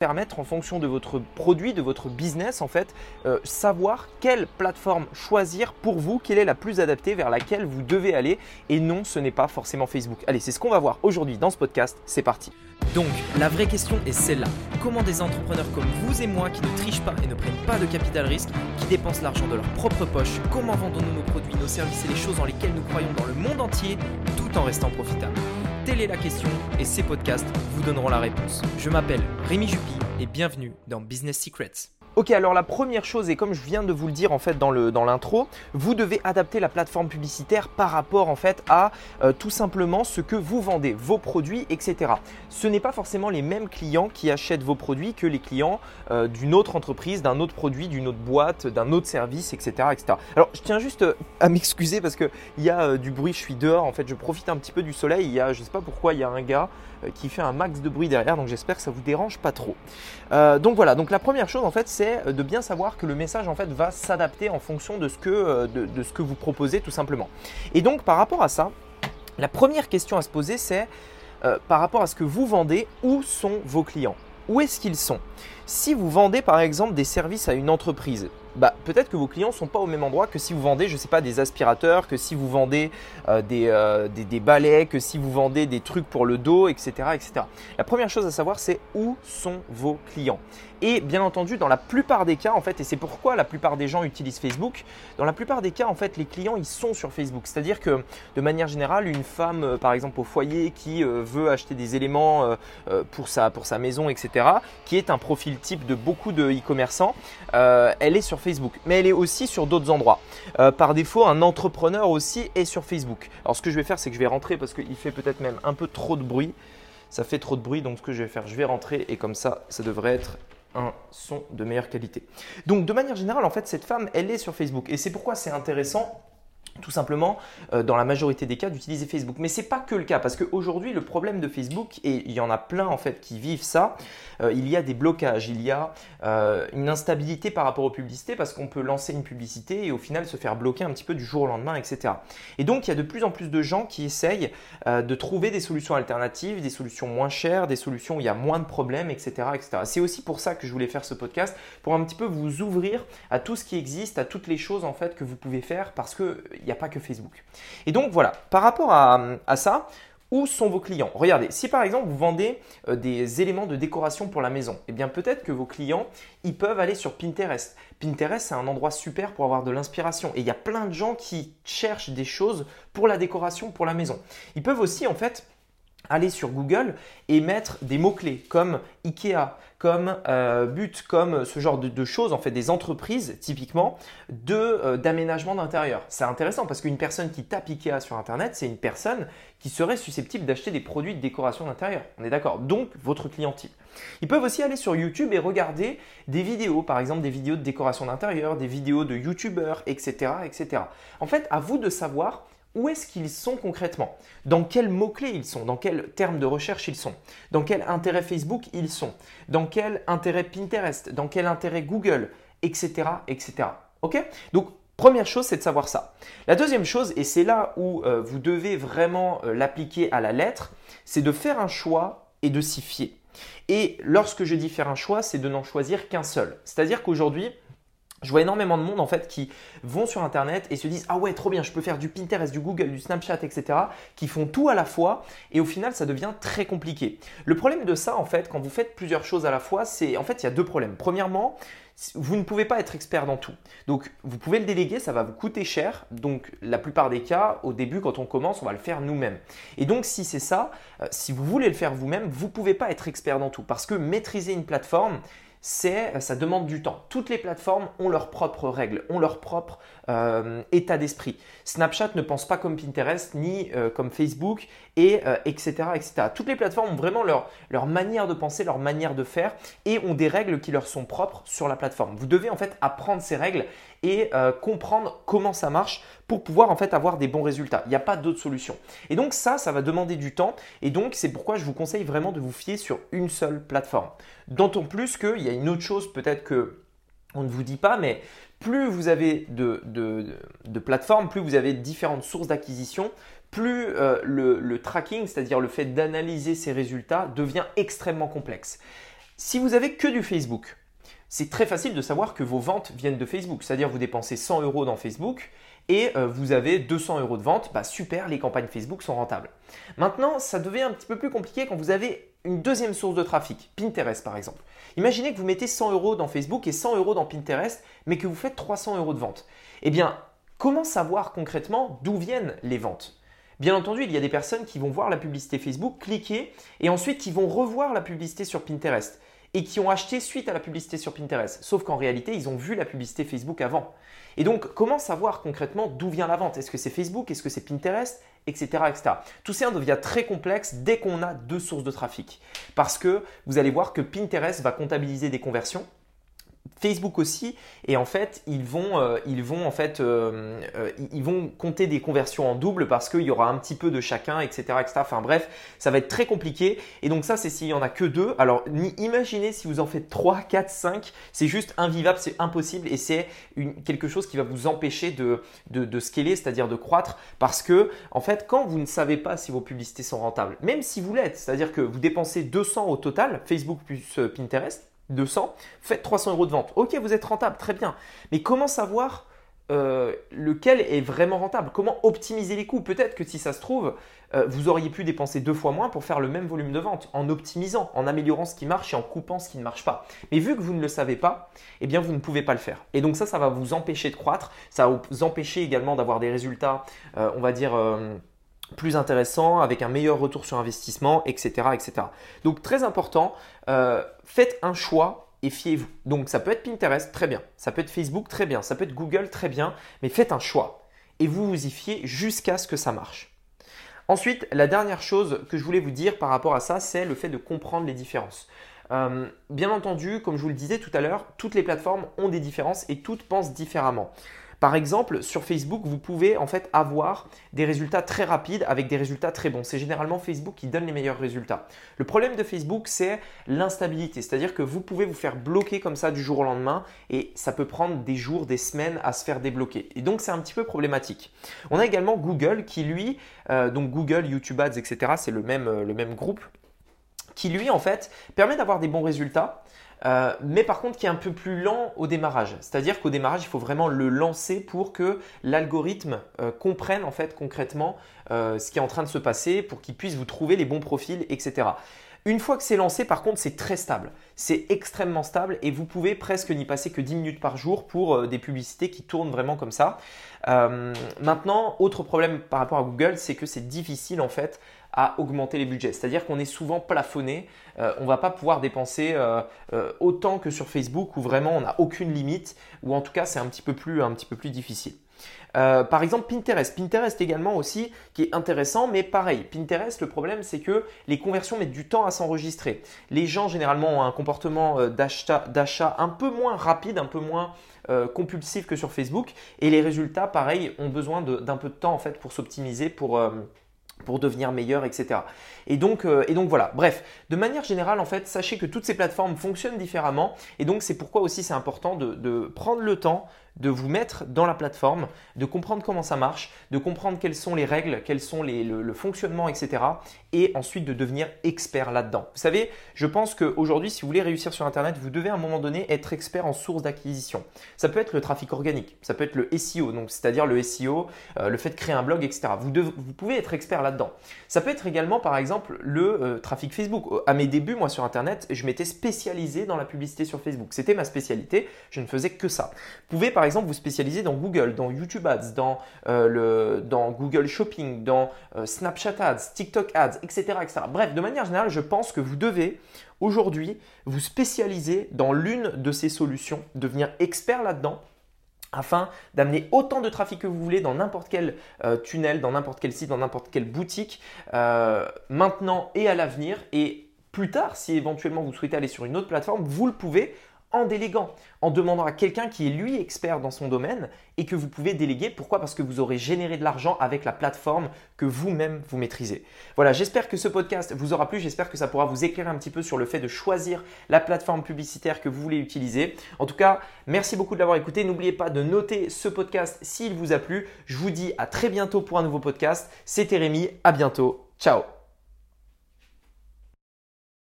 permettre en fonction de votre produit, de votre business en fait, euh, savoir quelle plateforme choisir pour vous, quelle est la plus adaptée vers laquelle vous devez aller et non ce n'est pas forcément Facebook. Allez c'est ce qu'on va voir aujourd'hui dans ce podcast, c'est parti. Donc la vraie question est celle-là. Comment des entrepreneurs comme vous et moi qui ne trichent pas et ne prennent pas de capital risque, qui dépensent l'argent de leur propre poche, comment vendons-nous nos produits, nos services et les choses dans lesquelles nous croyons dans le monde entier tout en restant profitables? Telle est la question et ces podcasts vous donneront la réponse. Je m'appelle Rémi Juppy et bienvenue dans Business Secrets. Ok, alors la première chose, et comme je viens de vous le dire en fait dans l'intro, vous devez adapter la plateforme publicitaire par rapport en fait à euh, tout simplement ce que vous vendez, vos produits, etc. Ce n'est pas forcément les mêmes clients qui achètent vos produits que les clients euh, d'une autre entreprise, d'un autre produit, d'une autre boîte, d'un autre service, etc., etc. Alors je tiens juste euh, à m'excuser parce qu'il y a du bruit, je suis dehors, en fait je profite un petit peu du soleil, il y a, je ne sais pas pourquoi, il y a un gars qui fait un max de bruit derrière, donc j'espère que ça vous dérange pas trop. donc voilà, donc la première chose en fait c'est euh, de bien savoir que le message en fait va s'adapter en fonction de ce, que, euh, de, ce que vous proposez tout simplement. Et donc par rapport à ça, la première question à se poser c'est euh, par rapport à ce que vous vendez, où sont vos clients? Où est-ce qu'ils sont? Si vous vendez par exemple des services à une entreprise, bah, peut-être que vos clients ne sont pas au même endroit que si vous vendez, je ne sais pas, des aspirateurs, que si vous vendez euh, euh, des, des, balais, que si vous vendez des trucs pour le dos, etc. etc. La première chose à savoir, c'est où sont vos clients. Et bien entendu, dans la plupart des cas, en fait, et c'est pourquoi la plupart des gens utilisent Facebook, dans la plupart des cas, en fait, les clients, ils sont sur Facebook. C'est-à-dire que de manière générale, une femme, euh, par exemple, au foyer qui veut acheter des éléments pour, sa, pour sa maison, etc., qui est un profil type de beaucoup de e-commerçants, elle est sur Facebook, mais elle est aussi sur d'autres endroits. Euh, par défaut, un entrepreneur aussi est sur Facebook. Alors ce que je vais faire, c'est que je vais rentrer parce qu'il fait peut-être même un peu trop de bruit. Ça fait trop de bruit, donc ce que je vais faire, je vais rentrer et comme ça, ça devrait être un son de meilleure qualité. Donc de manière générale, en fait, cette femme, elle est sur Facebook. Et c'est pourquoi c'est intéressant tout simplement, euh, dans la majorité des cas, d'utiliser Facebook. Mais ce n'est pas que le cas, parce qu'aujourd'hui, le problème de Facebook, et il y en a plein en fait qui vivent ça, euh, il y a des blocages, il y a euh, une instabilité par rapport aux publicités, parce qu'on peut lancer une publicité et au final se faire bloquer un petit peu du jour au lendemain, etc. Et donc, il y a de plus en plus de gens qui essayent de trouver des solutions alternatives, des solutions moins chères, des solutions où il y a moins de problèmes, etc. etc. C'est aussi pour ça que je voulais faire ce podcast, pour un petit peu vous ouvrir à tout ce qui existe, à toutes les choses en fait que vous pouvez faire, parce qu'il n'y a pas que Facebook. Et donc voilà, par rapport à, ça, où sont vos clients? Regardez, si par exemple vous vendez euh, des éléments de décoration pour la maison, eh bien peut-être que vos clients, ils peuvent aller sur Pinterest. Pinterest, c'est un endroit super pour avoir de l'inspiration. Et il y a plein de gens qui cherchent des choses pour la décoration, pour la maison. Ils peuvent aussi en fait aller sur Google et mettre des mots-clés comme IKEA, comme euh, but, comme ce genre de, choses, en fait des entreprises typiquement euh, d'aménagement d'intérieur. C'est intéressant parce qu'une personne qui tape Ikea sur Internet, c'est une personne qui serait susceptible d'acheter des produits de décoration d'intérieur. On est d'accord Donc votre client type. Ils peuvent aussi aller sur YouTube et regarder des vidéos, par exemple des vidéos de décoration d'intérieur, des vidéos de YouTubeurs, etc., etc. En fait, à vous de savoir où est-ce qu'ils sont concrètement? Dans quels mots-clés ils sont? Dans quels termes de recherche ils sont? Dans quel intérêt Facebook ils sont? Dans quel intérêt Pinterest? Dans quel intérêt Google? Etc. etc. Ok? Donc, première chose, c'est de savoir ça. La deuxième chose, et c'est là où euh, vous devez vraiment euh, l'appliquer à la lettre, c'est de faire un choix et de s'y fier. Et lorsque je dis faire un choix, c'est de n'en choisir qu'un seul. C'est-à-dire qu'aujourd'hui, je vois énormément de monde en fait qui vont sur internet et se disent ah ouais trop bien je peux faire du Pinterest, du Google, du Snapchat etc. qui font tout à la fois et au final ça devient très compliqué. Le problème de ça en fait quand vous faites plusieurs choses à la fois c'est en fait il y a deux problèmes. Premièrement vous ne pouvez pas être expert dans tout. Donc vous pouvez le déléguer, ça va vous coûter cher. Donc la plupart des cas, au début quand on commence, on va le faire nous-mêmes. Et donc si c'est ça, euh, si vous voulez le faire vous-même, vous ne pouvez pas être expert dans tout. Parce que maîtriser une plateforme, c'est ça demande du temps. Toutes les plateformes ont leurs propres règles, ont leur propre euh, état d'esprit. Snapchat ne pense pas comme Pinterest ni euh, comme Facebook et etc., euh, etc. Toutes les plateformes ont vraiment leur, manière de penser, leur manière de faire et ont des règles qui leur sont propres sur la plateforme. Vous devez en fait apprendre ces règles et comprendre comment ça marche pour pouvoir en fait avoir des bons résultats. Il n'y a pas d'autre solution. Et donc ça, ça va demander du temps et donc c'est pourquoi je vous conseille vraiment de vous fier sur une seule plateforme. D'autant plus qu'il y a une autre chose peut-être que on ne vous dit pas, mais plus vous avez de, plateformes, plus vous avez différentes sources d'acquisition, plus euh, le, tracking, c'est-à-dire le fait d'analyser ces résultats, devient extrêmement complexe. Si vous avez que du Facebook, c'est très facile de savoir que vos ventes viennent de Facebook. C'est-à-dire vous dépensez 100 euros dans Facebook et euh, vous avez 200 euros de vente. Bah super, les campagnes Facebook sont rentables. Maintenant, ça devient un petit peu plus compliqué quand vous avez une deuxième source de trafic, Pinterest par exemple. Imaginez que vous mettez 100 euros dans Facebook et 100 euros dans Pinterest, mais que vous faites 300 euros de vente. Eh bien, comment savoir concrètement d'où viennent les ventes? Bien entendu, il y a des personnes qui vont voir la publicité Facebook, cliquer et ensuite qui vont revoir la publicité sur Pinterest et qui ont acheté suite à la publicité sur Pinterest. Sauf qu'en réalité, ils ont vu la publicité Facebook avant. Et donc, comment savoir concrètement d'où vient la vente? Est-ce que c'est Facebook? Est-ce que c'est Pinterest? Etc. etc. Tout ça devient très complexe dès qu'on a deux sources de trafic. Parce que vous allez voir que Pinterest va comptabiliser des conversions Facebook aussi, et en fait, ils vont, euh, ils vont en fait, euh, euh, ils vont compter des conversions en double parce qu'il y aura un petit peu de chacun, etc., etc. Enfin bref, ça va être très compliqué. Et donc ça, c'est s'il y en a que deux. Alors imaginez si vous en faites 3, 4, 5, c'est juste invivable, c'est impossible, et c'est quelque chose qui va vous empêcher de, de, de scaler, c'est-à-dire de croître, parce que en fait, quand vous ne savez pas si vos publicités sont rentables, même si vous l'êtes, c'est-à-dire que vous dépensez 200 au total, Facebook plus Pinterest 200, faites 300 euros de vente. Ok, vous êtes rentable, très bien. Mais comment savoir euh, lequel est vraiment rentable? Comment optimiser les coûts? Peut-être que si ça se trouve, euh, vous auriez pu dépenser deux fois moins pour faire le même volume de vente en optimisant, en améliorant ce qui marche et en coupant ce qui ne marche pas. Mais vu que vous ne le savez pas, eh bien vous ne pouvez pas le faire. Et donc ça, ça va vous empêcher de croître, ça va vous empêcher également d'avoir des résultats, euh, on va dire plus intéressant, avec un meilleur retour sur investissement, etc. etc. Donc très important, euh, faites un choix et fiez-vous. Donc ça peut être Pinterest, très bien. Ça peut être Facebook, très bien. Ça peut être Google, très bien. Mais faites un choix et vous vous y fiez jusqu'à ce que ça marche. Ensuite, la dernière chose que je voulais vous dire par rapport à ça, c'est le fait de comprendre les différences. Euh, bien entendu, comme je vous le disais tout à l'heure, toutes les plateformes ont des différences et toutes pensent différemment. Par exemple, sur Facebook, vous pouvez en fait avoir des résultats très rapides avec des résultats très bons. C'est généralement Facebook qui donne les meilleurs résultats. Le problème de Facebook, c'est l'instabilité, c'est-à-dire que vous pouvez vous faire bloquer comme ça du jour au lendemain et ça peut prendre des jours, des semaines à se faire débloquer. Et donc c'est un petit peu problématique. On a également Google qui lui, euh, donc Google, YouTube Ads, etc. C'est le même, euh, le même groupe qui lui en fait permet d'avoir des bons résultats euh, mais par contre qui est un peu plus lent au démarrage. C'est-à-dire qu'au démarrage, il faut vraiment le lancer pour que l'algorithme euh, comprenne en fait concrètement euh, ce qui est en train de se passer, pour qu'il puisse vous trouver les bons profils, etc. Une fois que c'est lancé, par contre, c'est très stable. C'est extrêmement stable et vous pouvez presque n'y passer que 10 minutes par jour pour des publicités qui tournent vraiment comme ça. maintenant, autre problème par rapport à Google, c'est que c'est difficile en fait à augmenter les budgets. C'est-à-dire qu'on est souvent plafonné. Euh, on ne va pas pouvoir dépenser euh, euh, autant que sur Facebook où vraiment on n'a aucune limite, ou en tout cas c'est un petit peu plus, un petit peu plus difficile. par exemple, Pinterest. Pinterest également aussi qui est intéressant, mais pareil, Pinterest, le problème c'est que les conversions mettent du temps à s'enregistrer. Les gens généralement ont un comportement d'achat un peu moins rapide, un peu moins compulsif que sur Facebook, et les résultats, pareil, ont besoin d'un peu de temps en fait pour s'optimiser, pour pour devenir meilleur, etc. Et donc, euh, et donc voilà. Bref, de manière générale, en fait, sachez que toutes ces plateformes fonctionnent différemment. Et donc, c'est pourquoi aussi c'est important de, prendre le temps de vous mettre dans la plateforme, de comprendre comment ça marche, de comprendre quelles sont les règles, quels sont les, le, fonctionnement, etc. Et ensuite de devenir expert là-dedans. Vous savez, je pense qu'aujourd'hui, si vous voulez réussir sur Internet, vous devez à un moment donné être expert en source d'acquisition. Ça peut être le trafic organique, ça peut être le SEO, donc c'est-à-dire le SEO, euh, le fait de créer un blog, etc. Vous, pouvez être expert là-dedans. Ça peut être également, par exemple, le euh, trafic Facebook. À mes débuts, moi sur Internet, je m'étais spécialisé dans la publicité sur Facebook. C'était ma spécialité, je ne faisais que ça. Pouvez exemple vous spécialiser dans Google, dans YouTube Ads, dans, euh, le, dans Google Shopping, dans euh, Snapchat Ads, TikTok Ads, etc., etc. Bref, de manière générale, je pense que vous devez aujourd'hui vous spécialiser dans l'une de ces solutions, devenir expert là-dedans afin d'amener autant de trafic que vous voulez dans n'importe quel euh, tunnel, dans n'importe quel site, dans n'importe quelle boutique, maintenant et à l'avenir. Et plus tard, si éventuellement vous souhaitez aller sur une autre plateforme, vous le pouvez en déléguant, en demandant à quelqu'un qui est lui expert dans son domaine et que vous pouvez déléguer. Pourquoi? Parce que vous aurez généré de l'argent avec la plateforme que vous-même vous maîtrisez. Voilà, j'espère que ce podcast vous aura plu, j'espère que ça pourra vous éclairer un petit peu sur le fait de choisir la plateforme publicitaire que vous voulez utiliser. En tout cas, merci beaucoup de l'avoir écouté. N'oubliez pas de noter ce podcast s'il vous a plu. Je vous dis à très bientôt pour un nouveau podcast. C'était Rémi, à bientôt. Ciao